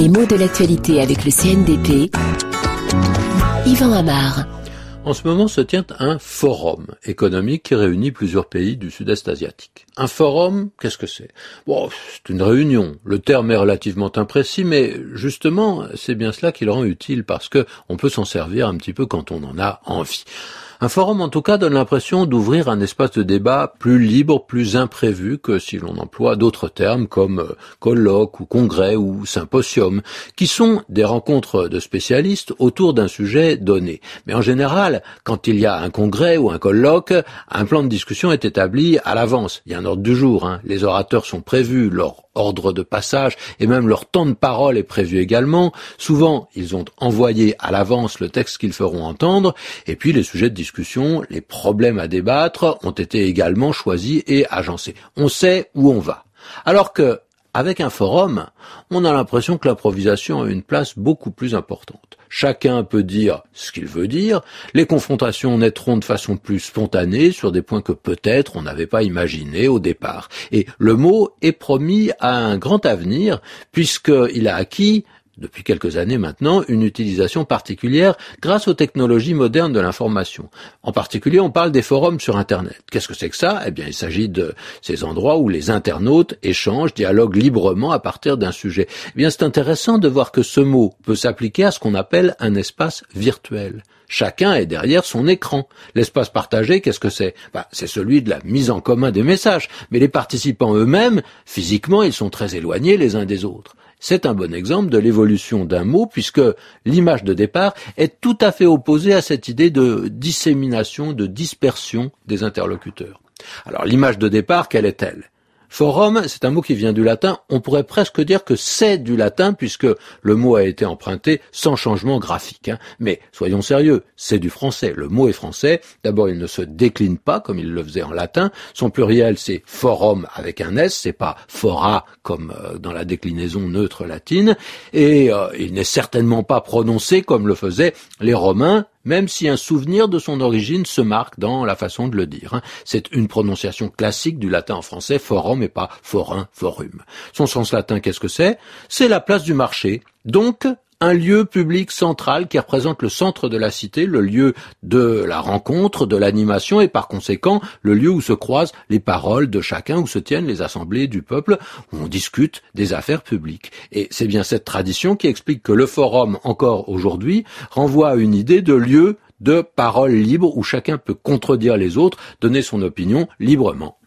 Les mots de l'actualité avec le CNDP. Yvan Amar. En ce moment se tient un forum économique qui réunit plusieurs pays du sud-est asiatique. Un forum, qu'est-ce que c'est? Bon, c'est une réunion. Le terme est relativement imprécis, mais justement, c'est bien cela qui le rend utile parce que on peut s'en servir un petit peu quand on en a envie. Un forum, en tout cas, donne l'impression d'ouvrir un espace de débat plus libre, plus imprévu que si l'on emploie d'autres termes comme euh, colloque ou congrès ou symposium, qui sont des rencontres de spécialistes autour d'un sujet donné. Mais en général, quand il y a un congrès ou un colloque, un plan de discussion est établi à l'avance. Il y a un ordre du jour. Hein. Les orateurs sont prévus, leur ordre de passage et même leur temps de parole est prévu également. Souvent, ils ont envoyé à l'avance le texte qu'ils feront entendre et puis les sujets de discussion les problèmes à débattre ont été également choisis et agencés. On sait où on va. Alors que, avec un forum, on a l'impression que l'improvisation a une place beaucoup plus importante. Chacun peut dire ce qu'il veut dire, les confrontations naîtront de façon plus spontanée sur des points que peut-être on n'avait pas imaginés au départ. Et le mot est promis à un grand avenir, puisqu'il a acquis depuis quelques années maintenant, une utilisation particulière grâce aux technologies modernes de l'information. En particulier, on parle des forums sur Internet. Qu'est-ce que c'est que ça? Eh bien, il s'agit de ces endroits où les internautes échangent, dialoguent librement à partir d'un sujet. Eh bien, c'est intéressant de voir que ce mot peut s'appliquer à ce qu'on appelle un espace virtuel. Chacun est derrière son écran. L'espace partagé, qu'est-ce que c'est? Bah, C'est celui de la mise en commun des messages. Mais les participants eux-mêmes, physiquement, ils sont très éloignés les uns des autres. C'est un bon exemple de l'évolution d'un mot puisque l'image de départ est tout à fait opposée à cette idée de dissémination, de dispersion des interlocuteurs. Alors l'image de départ, quelle est-elle? Forum, c'est un mot qui vient du latin. On pourrait presque dire que c'est du latin puisque le mot a été emprunté sans changement graphique. Hein. Mais soyons sérieux, c'est du français. Le mot est français. D'abord, il ne se décline pas comme il le faisait en latin. Son pluriel, c'est forum avec un S. C'est pas fora comme euh, dans la déclinaison neutre latine. Et euh, il n'est certainement pas prononcé comme le faisaient les Romains même si un souvenir de son origine se marque dans la façon de le dire. Hein. C'est une prononciation classique du latin en français, forum et pas forum, forum. Son sens latin, qu'est-ce que c'est? C'est la place du marché. Donc, un lieu public central qui représente le centre de la cité, le lieu de la rencontre, de l'animation et par conséquent le lieu où se croisent les paroles de chacun, où se tiennent les assemblées du peuple, où on discute des affaires publiques. Et c'est bien cette tradition qui explique que le forum, encore aujourd'hui, renvoie à une idée de lieu de parole libre où chacun peut contredire les autres, donner son opinion librement.